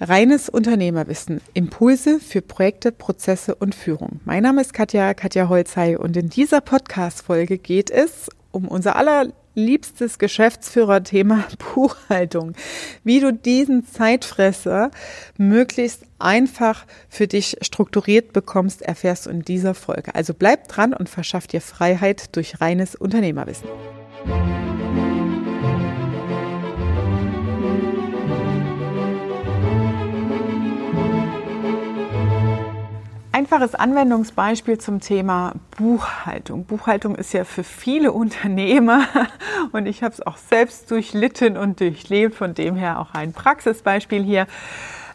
Reines Unternehmerwissen. Impulse für Projekte, Prozesse und Führung. Mein Name ist Katja, Katja Holzei und in dieser Podcast-Folge geht es um unser allerliebstes Geschäftsführerthema Buchhaltung. Wie du diesen Zeitfresser möglichst einfach für dich strukturiert bekommst, erfährst du in dieser Folge. Also bleib dran und verschaff dir Freiheit durch reines Unternehmerwissen. Einfaches Anwendungsbeispiel zum Thema Buchhaltung. Buchhaltung ist ja für viele Unternehmer und ich habe es auch selbst durchlitten und durchlebt, von dem her auch ein Praxisbeispiel hier.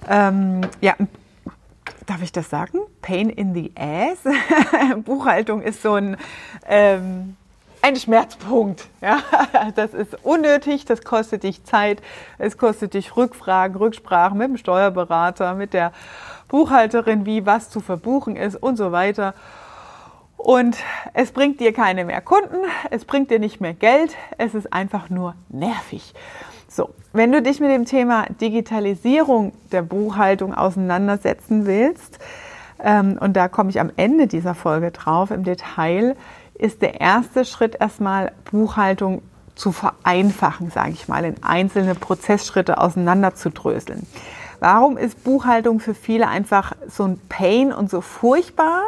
Ähm, ja, darf ich das sagen? Pain in the ass. Buchhaltung ist so ein ähm, ein Schmerzpunkt. Ja, das ist unnötig, das kostet dich Zeit, es kostet dich Rückfragen, Rücksprachen mit dem Steuerberater, mit der Buchhalterin, wie was zu verbuchen ist und so weiter. Und es bringt dir keine mehr Kunden, es bringt dir nicht mehr Geld, es ist einfach nur nervig. So, wenn du dich mit dem Thema Digitalisierung der Buchhaltung auseinandersetzen willst, ähm, und da komme ich am Ende dieser Folge drauf im Detail, ist der erste Schritt erstmal Buchhaltung zu vereinfachen, sage ich mal, in einzelne Prozessschritte auseinanderzudröseln. Warum ist Buchhaltung für viele einfach so ein Pain und so furchtbar?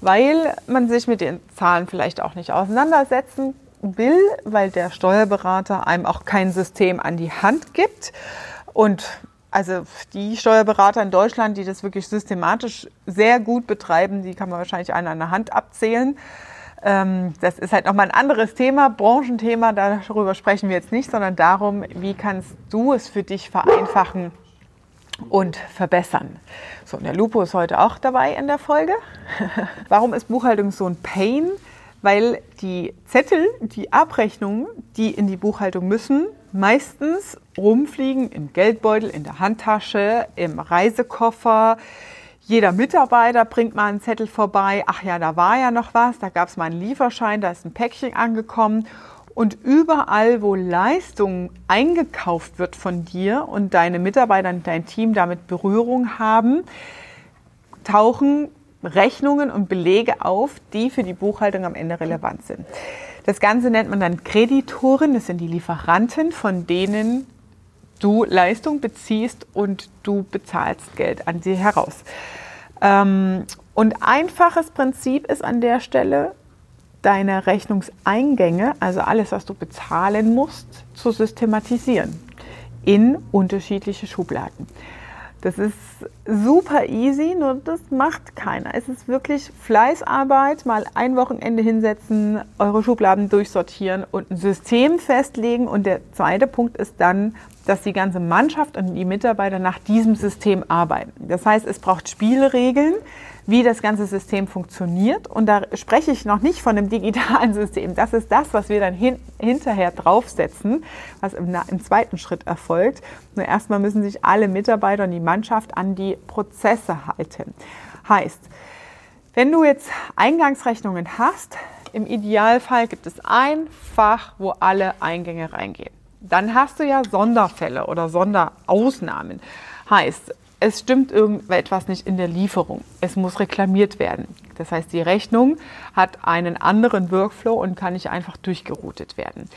Weil man sich mit den Zahlen vielleicht auch nicht auseinandersetzen will, weil der Steuerberater einem auch kein System an die Hand gibt. Und also die Steuerberater in Deutschland, die das wirklich systematisch sehr gut betreiben, die kann man wahrscheinlich einer an der Hand abzählen. Ähm, das ist halt nochmal ein anderes Thema, Branchenthema, darüber sprechen wir jetzt nicht, sondern darum, wie kannst du es für dich vereinfachen, und verbessern. So, und der Lupo ist heute auch dabei in der Folge. Warum ist Buchhaltung so ein Pain? Weil die Zettel, die Abrechnungen, die in die Buchhaltung müssen, meistens rumfliegen im Geldbeutel, in der Handtasche, im Reisekoffer. Jeder Mitarbeiter bringt mal einen Zettel vorbei. Ach ja, da war ja noch was, da gab es mal einen Lieferschein, da ist ein Päckchen angekommen. Und überall, wo Leistung eingekauft wird von dir und deine Mitarbeiter und dein Team damit Berührung haben, tauchen Rechnungen und Belege auf, die für die Buchhaltung am Ende relevant sind. Das Ganze nennt man dann Kreditoren, das sind die Lieferanten, von denen du Leistung beziehst und du bezahlst Geld an sie heraus. Ähm, und einfaches Prinzip ist an der Stelle, deine Rechnungseingänge, also alles, was du bezahlen musst, zu systematisieren in unterschiedliche Schubladen. Das ist super easy, nur das macht keiner. Es ist wirklich Fleißarbeit, mal ein Wochenende hinsetzen, eure Schubladen durchsortieren und ein System festlegen. Und der zweite Punkt ist dann, dass die ganze Mannschaft und die Mitarbeiter nach diesem System arbeiten. Das heißt, es braucht Spielregeln, wie das ganze System funktioniert. Und da spreche ich noch nicht von einem digitalen System. Das ist das, was wir dann hin, hinterher draufsetzen, was im, im zweiten Schritt erfolgt. Nur erstmal müssen sich alle Mitarbeiter und die Mannschaft an die Prozesse halten. Heißt, wenn du jetzt Eingangsrechnungen hast, im Idealfall gibt es ein Fach, wo alle Eingänge reingehen. Dann hast du ja Sonderfälle oder Sonderausnahmen. Heißt, es stimmt irgendetwas nicht in der Lieferung. Es muss reklamiert werden. Das heißt, die Rechnung hat einen anderen Workflow und kann nicht einfach durchgeroutet werden.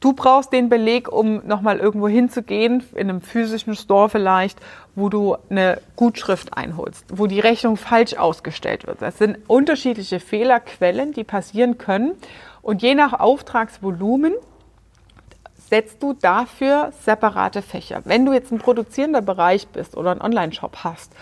Du brauchst den Beleg, um nochmal irgendwo hinzugehen, in einem physischen Store vielleicht, wo du eine Gutschrift einholst, wo die Rechnung falsch ausgestellt wird. Das sind unterschiedliche Fehlerquellen, die passieren können. Und je nach Auftragsvolumen setzt du dafür separate Fächer. Wenn du jetzt ein produzierender Bereich bist oder einen Online-Shop hast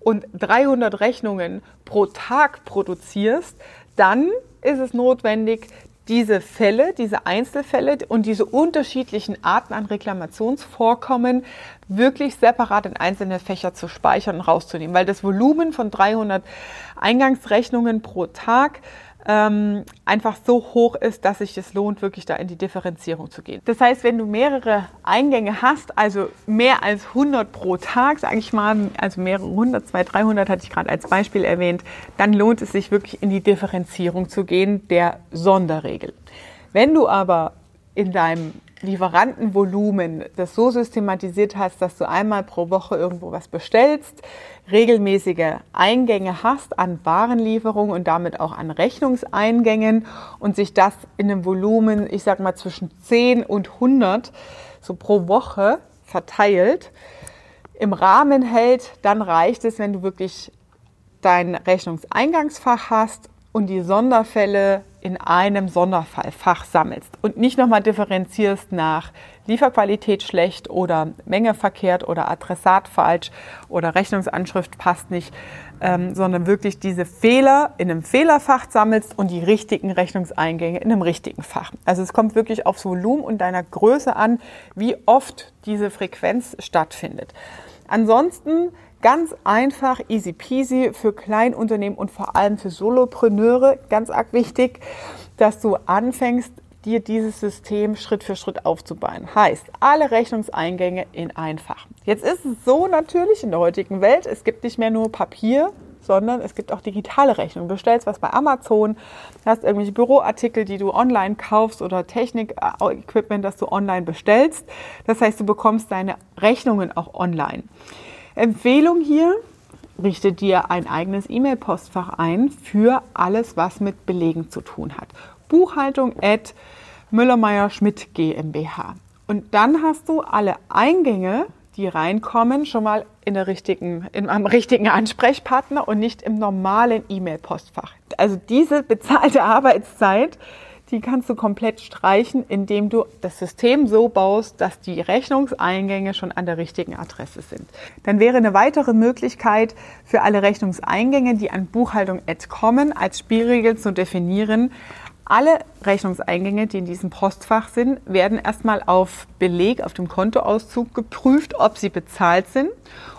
und 300 Rechnungen pro Tag produzierst, dann ist es notwendig, diese Fälle, diese Einzelfälle und diese unterschiedlichen Arten an Reklamationsvorkommen wirklich separat in einzelne Fächer zu speichern und rauszunehmen, weil das Volumen von 300 Eingangsrechnungen pro Tag ähm, einfach so hoch ist, dass sich es lohnt, wirklich da in die Differenzierung zu gehen. Das heißt, wenn du mehrere Eingänge hast, also mehr als 100 pro Tag, sage ich mal, also mehrere hundert, 200, 300 hatte ich gerade als Beispiel erwähnt, dann lohnt es sich wirklich in die Differenzierung zu gehen der Sonderregel. Wenn du aber in deinem Lieferantenvolumen das so systematisiert hast, dass du einmal pro Woche irgendwo was bestellst, regelmäßige Eingänge hast an Warenlieferungen und damit auch an Rechnungseingängen und sich das in einem Volumen, ich sag mal zwischen 10 und 100 so pro Woche verteilt, im Rahmen hält, dann reicht es, wenn du wirklich dein Rechnungseingangsfach hast und die Sonderfälle in einem Sonderfallfach sammelst und nicht nochmal differenzierst nach Lieferqualität schlecht oder Menge verkehrt oder Adressat falsch oder Rechnungsanschrift passt nicht, ähm, sondern wirklich diese Fehler in einem Fehlerfach sammelst und die richtigen Rechnungseingänge in einem richtigen Fach. Also es kommt wirklich aufs Volumen und deiner Größe an, wie oft diese Frequenz stattfindet. Ansonsten Ganz einfach, easy peasy für Kleinunternehmen und vor allem für Solopreneure. Ganz arg wichtig, dass du anfängst, dir dieses System Schritt für Schritt aufzubauen. Heißt, alle Rechnungseingänge in einfach. Jetzt ist es so natürlich in der heutigen Welt, es gibt nicht mehr nur Papier, sondern es gibt auch digitale Rechnungen. Du bestellst was bei Amazon, hast irgendwelche Büroartikel, die du online kaufst oder Technik-Equipment, das du online bestellst. Das heißt, du bekommst deine Rechnungen auch online. Empfehlung hier, richte dir ein eigenes E-Mail-Postfach ein für alles, was mit Belegen zu tun hat. Buchhaltung at Müller-Meyer-Schmidt GmbH. Und dann hast du alle Eingänge, die reinkommen, schon mal in der richtigen, in einem richtigen Ansprechpartner und nicht im normalen E-Mail-Postfach. Also diese bezahlte Arbeitszeit die kannst du komplett streichen, indem du das System so baust, dass die Rechnungseingänge schon an der richtigen Adresse sind. Dann wäre eine weitere Möglichkeit für alle Rechnungseingänge, die an Buchhaltung kommen, als Spielregel zu definieren. Alle Rechnungseingänge, die in diesem Postfach sind, werden erstmal auf Beleg, auf dem Kontoauszug geprüft, ob sie bezahlt sind.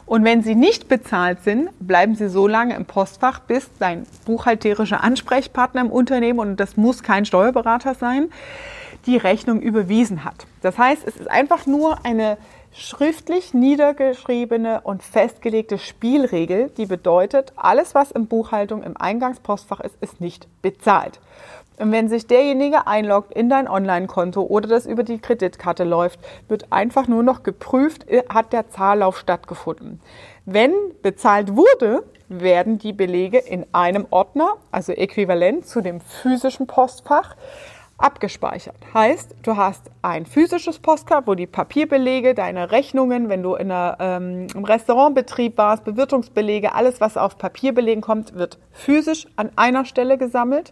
Und wenn sie nicht bezahlt sind, bleiben sie so lange im Postfach, bis dein buchhalterischer Ansprechpartner im Unternehmen, und das muss kein Steuerberater sein, die Rechnung überwiesen hat. Das heißt, es ist einfach nur eine schriftlich niedergeschriebene und festgelegte Spielregel, die bedeutet, alles, was in Buchhaltung im Eingangspostfach ist, ist nicht bezahlt. Und wenn sich derjenige einloggt in dein Online-Konto oder das über die Kreditkarte läuft, wird einfach nur noch geprüft, äh, hat der Zahllauf stattgefunden. Wenn bezahlt wurde, werden die Belege in einem Ordner, also äquivalent zu dem physischen Postfach, abgespeichert. Heißt, du hast ein physisches Postcard, wo die Papierbelege, deine Rechnungen, wenn du in einer, ähm, im Restaurantbetrieb warst, Bewirtungsbelege, alles, was auf Papierbelegen kommt, wird physisch an einer Stelle gesammelt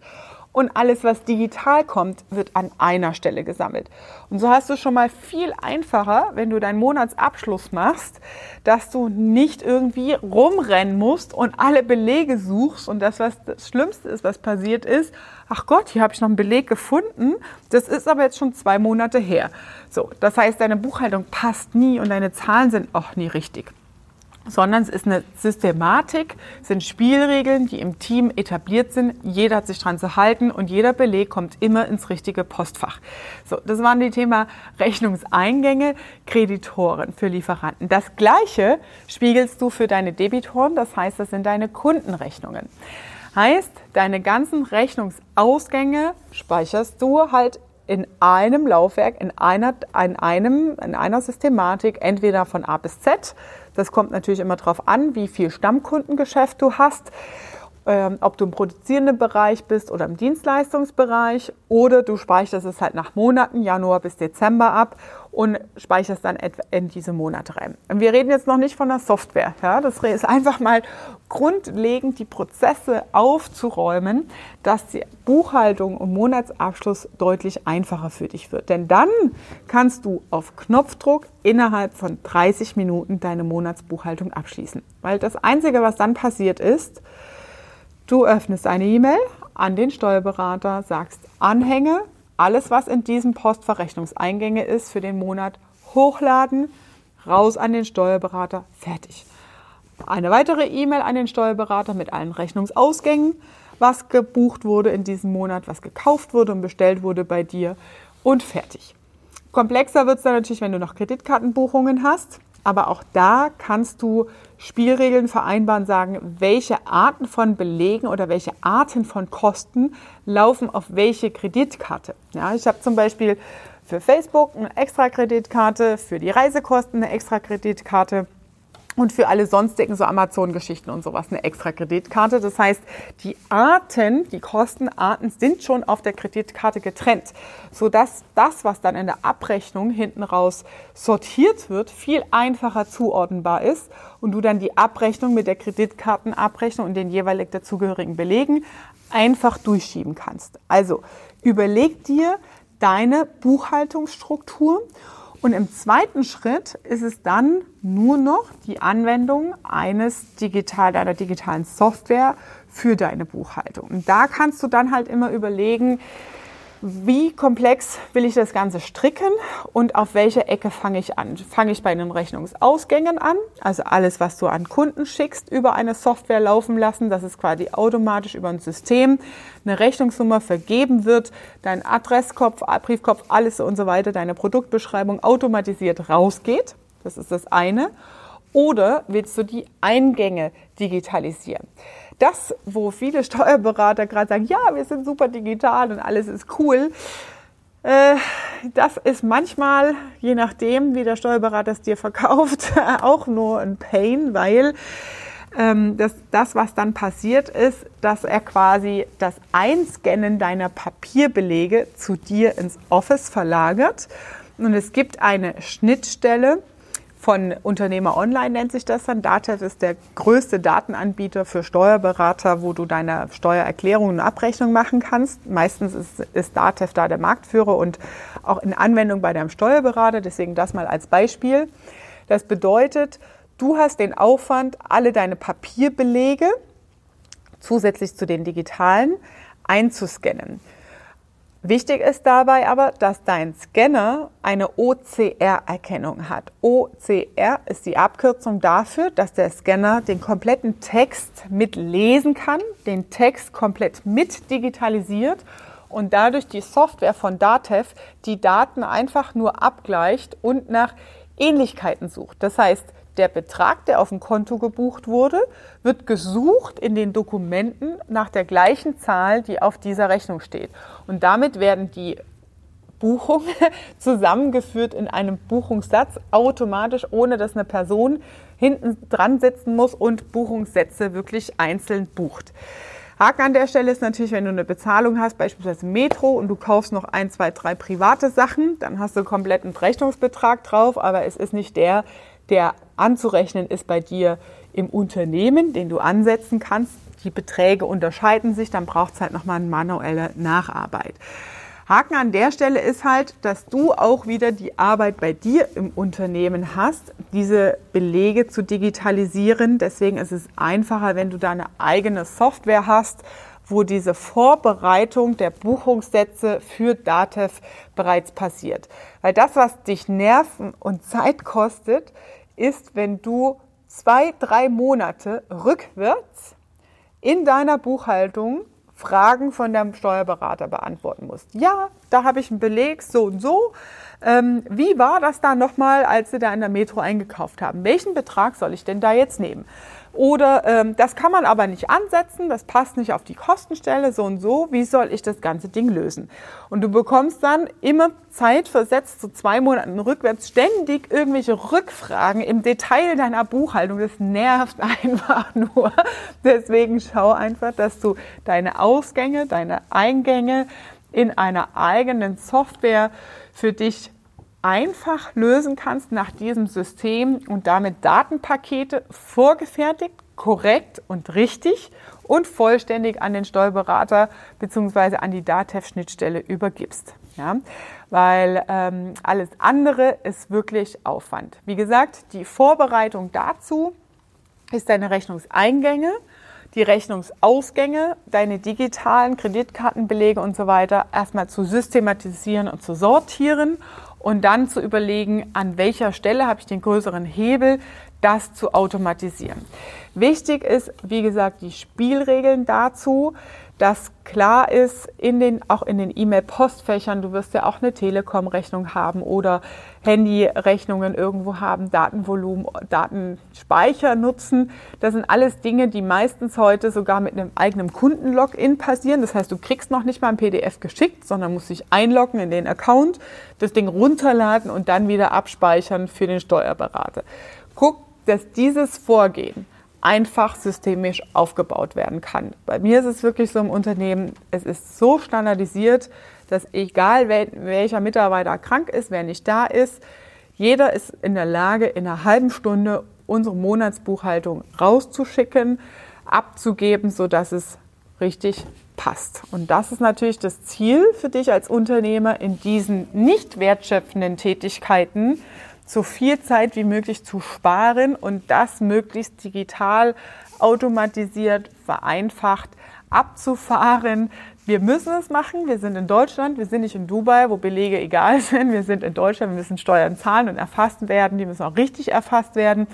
und alles, was digital kommt, wird an einer Stelle gesammelt. Und so hast du schon mal viel einfacher, wenn du deinen Monatsabschluss machst, dass du nicht irgendwie rumrennen musst und alle Belege suchst und das, was das Schlimmste ist, was passiert ist, ach Gott, hier habe ich noch einen Beleg gefunden, das ist aber jetzt schon zwei Monate her. So, das heißt, deine Buchhaltung passt nie und deine Zahlen sind auch nie richtig sondern es ist eine Systematik, sind Spielregeln, die im Team etabliert sind. Jeder hat sich dran zu halten und jeder Beleg kommt immer ins richtige Postfach. So, das waren die Thema Rechnungseingänge, Kreditoren für Lieferanten. Das Gleiche spiegelst du für deine Debitoren, das heißt, das sind deine Kundenrechnungen. Heißt, deine ganzen Rechnungsausgänge speicherst du halt in einem Laufwerk, in einer, in einem, in einer Systematik, entweder von A bis Z. Das kommt natürlich immer darauf an, wie viel Stammkundengeschäft du hast, ähm, ob du im produzierenden Bereich bist oder im Dienstleistungsbereich oder du speicherst es halt nach Monaten, Januar bis Dezember ab und speicherst dann in diese Monate rein. Und wir reden jetzt noch nicht von der Software. Ja? Das ist einfach mal grundlegend die Prozesse aufzuräumen, dass die Buchhaltung und Monatsabschluss deutlich einfacher für dich wird. Denn dann kannst du auf Knopfdruck innerhalb von 30 Minuten deine Monatsbuchhaltung abschließen. Weil das Einzige, was dann passiert ist, du öffnest eine E-Mail an den Steuerberater, sagst Anhänge, alles, was in diesem Postverrechnungseingänge ist für den Monat, hochladen, raus an den Steuerberater, fertig. Eine weitere E-Mail an den Steuerberater mit allen Rechnungsausgängen, was gebucht wurde in diesem Monat, was gekauft wurde und bestellt wurde bei dir und fertig. Komplexer wird es dann natürlich, wenn du noch Kreditkartenbuchungen hast. Aber auch da kannst du Spielregeln vereinbaren, sagen, welche Arten von Belegen oder welche Arten von Kosten laufen auf welche Kreditkarte. Ja, ich habe zum Beispiel für Facebook eine extra Kreditkarte, für die Reisekosten eine extra Kreditkarte und für alle sonstigen so Amazon-Geschichten und sowas eine extra Kreditkarte. Das heißt, die Arten, die Kostenarten sind schon auf der Kreditkarte getrennt, sodass das, was dann in der Abrechnung hinten raus sortiert wird, viel einfacher zuordnenbar ist und du dann die Abrechnung mit der Kreditkartenabrechnung und den jeweilig dazugehörigen Belegen einfach durchschieben kannst. Also überleg dir deine Buchhaltungsstruktur und im zweiten Schritt ist es dann nur noch die Anwendung eines digital, einer digitalen Software für deine Buchhaltung. Und da kannst du dann halt immer überlegen, wie komplex will ich das Ganze stricken und auf welche Ecke fange ich an? Fange ich bei den Rechnungsausgängen an, also alles, was du an Kunden schickst, über eine Software laufen lassen, dass es quasi automatisch über ein System eine Rechnungsnummer vergeben wird, dein Adresskopf, Briefkopf, alles und so weiter, deine Produktbeschreibung automatisiert rausgeht. Das ist das eine. Oder willst du die Eingänge digitalisieren? Das, wo viele Steuerberater gerade sagen, ja, wir sind super digital und alles ist cool, äh, das ist manchmal, je nachdem, wie der Steuerberater es dir verkauft, auch nur ein Pain, weil ähm, das, das, was dann passiert ist, dass er quasi das Einscannen deiner Papierbelege zu dir ins Office verlagert. Und es gibt eine Schnittstelle, von Unternehmer Online nennt sich das dann. Datev ist der größte Datenanbieter für Steuerberater, wo du deine Steuererklärung und Abrechnung machen kannst. Meistens ist, ist Datev da der Marktführer und auch in Anwendung bei deinem Steuerberater. Deswegen das mal als Beispiel. Das bedeutet, du hast den Aufwand, alle deine Papierbelege zusätzlich zu den digitalen einzuscannen. Wichtig ist dabei aber, dass dein Scanner eine OCR-Erkennung hat. OCR ist die Abkürzung dafür, dass der Scanner den kompletten Text mitlesen kann, den Text komplett mit digitalisiert und dadurch die Software von Datev die Daten einfach nur abgleicht und nach Ähnlichkeiten sucht. Das heißt, der Betrag, der auf dem Konto gebucht wurde, wird gesucht in den Dokumenten nach der gleichen Zahl, die auf dieser Rechnung steht. Und damit werden die Buchungen zusammengeführt in einem Buchungssatz automatisch, ohne dass eine Person hinten dran sitzen muss und Buchungssätze wirklich einzeln bucht. Haken an der Stelle ist natürlich, wenn du eine Bezahlung hast, beispielsweise Metro, und du kaufst noch ein, zwei, drei private Sachen, dann hast du kompletten Rechnungsbetrag drauf, aber es ist nicht der, der anzurechnen ist bei dir im Unternehmen, den du ansetzen kannst. Die Beträge unterscheiden sich, dann braucht es halt nochmal eine manuelle Nacharbeit. Haken an der Stelle ist halt, dass du auch wieder die Arbeit bei dir im Unternehmen hast, diese Belege zu digitalisieren. Deswegen ist es einfacher, wenn du deine eigene Software hast, wo diese Vorbereitung der Buchungssätze für Datev bereits passiert. Weil das, was dich Nerven und Zeit kostet, ist, wenn du zwei, drei Monate rückwärts in deiner Buchhaltung Fragen von deinem Steuerberater beantworten musst. Ja, da habe ich einen Beleg, so und so. Ähm, wie war das da nochmal, als Sie da in der Metro eingekauft haben? Welchen Betrag soll ich denn da jetzt nehmen? Oder ähm, das kann man aber nicht ansetzen, das passt nicht auf die Kostenstelle, so und so. Wie soll ich das ganze Ding lösen? Und du bekommst dann immer zeitversetzt, so zwei Monaten rückwärts, ständig irgendwelche Rückfragen im Detail deiner Buchhaltung. Das nervt einfach nur. Deswegen schau einfach, dass du deine Ausgänge, deine Eingänge in einer eigenen Software für dich einfach lösen kannst nach diesem System und damit Datenpakete vorgefertigt, korrekt und richtig und vollständig an den Steuerberater bzw. an die DATEV-Schnittstelle übergibst. Ja? Weil ähm, alles andere ist wirklich Aufwand. Wie gesagt, die Vorbereitung dazu ist deine Rechnungseingänge, die Rechnungsausgänge, deine digitalen Kreditkartenbelege und so weiter erstmal zu systematisieren und zu sortieren und dann zu überlegen, an welcher Stelle habe ich den größeren Hebel, das zu automatisieren. Wichtig ist, wie gesagt, die Spielregeln dazu dass klar ist, in den, auch in den E-Mail-Postfächern, du wirst ja auch eine Telekom-Rechnung haben oder Handy-Rechnungen irgendwo haben, Datenvolumen, Datenspeicher nutzen. Das sind alles Dinge, die meistens heute sogar mit einem eigenen Kunden-Login passieren. Das heißt, du kriegst noch nicht mal ein PDF geschickt, sondern musst dich einloggen in den Account, das Ding runterladen und dann wieder abspeichern für den Steuerberater. Guck, dass dieses Vorgehen einfach systemisch aufgebaut werden kann. Bei mir ist es wirklich so im Unternehmen, es ist so standardisiert, dass egal welcher Mitarbeiter krank ist, wer nicht da ist, jeder ist in der Lage, in einer halben Stunde unsere Monatsbuchhaltung rauszuschicken, abzugeben, sodass es richtig passt. Und das ist natürlich das Ziel für dich als Unternehmer in diesen nicht wertschöpfenden Tätigkeiten, so viel Zeit wie möglich zu sparen und das möglichst digital, automatisiert, vereinfacht abzufahren. Wir müssen es machen. Wir sind in Deutschland. Wir sind nicht in Dubai, wo Belege egal sind. Wir sind in Deutschland. Wir müssen Steuern zahlen und erfasst werden. Die müssen auch richtig erfasst werden.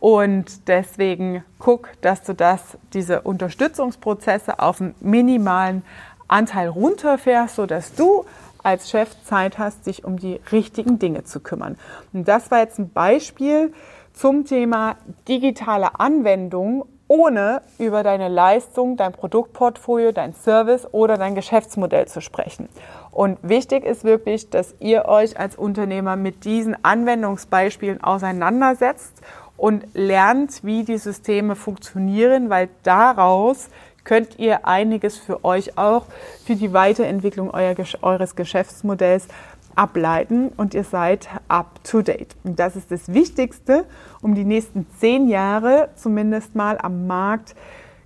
Und deswegen guck, dass du das, diese Unterstützungsprozesse auf einen minimalen Anteil runterfährst, sodass du als Chef Zeit hast, dich um die richtigen Dinge zu kümmern. Und das war jetzt ein Beispiel zum Thema digitale Anwendung, ohne über deine Leistung, dein Produktportfolio, dein Service oder dein Geschäftsmodell zu sprechen. Und wichtig ist wirklich, dass ihr euch als Unternehmer mit diesen Anwendungsbeispielen auseinandersetzt und lernt, wie die Systeme funktionieren, weil daraus könnt ihr einiges für euch auch für die Weiterentwicklung euer, eures Geschäftsmodells ableiten und ihr seid up to date. Und das ist das Wichtigste, um die nächsten zehn Jahre zumindest mal am Markt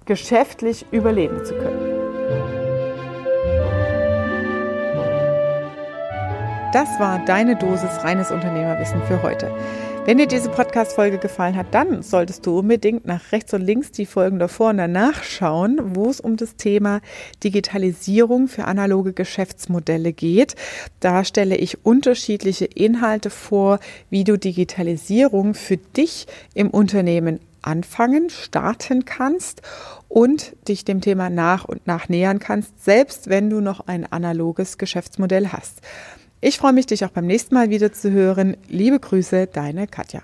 geschäftlich überleben zu können. Das war deine Dosis reines Unternehmerwissen für heute. Wenn dir diese Podcast-Folge gefallen hat, dann solltest du unbedingt nach rechts und links die Folgen davor und danach schauen, wo es um das Thema Digitalisierung für analoge Geschäftsmodelle geht. Da stelle ich unterschiedliche Inhalte vor, wie du Digitalisierung für dich im Unternehmen anfangen, starten kannst und dich dem Thema nach und nach nähern kannst, selbst wenn du noch ein analoges Geschäftsmodell hast. Ich freue mich, dich auch beim nächsten Mal wieder zu hören. Liebe Grüße, deine Katja.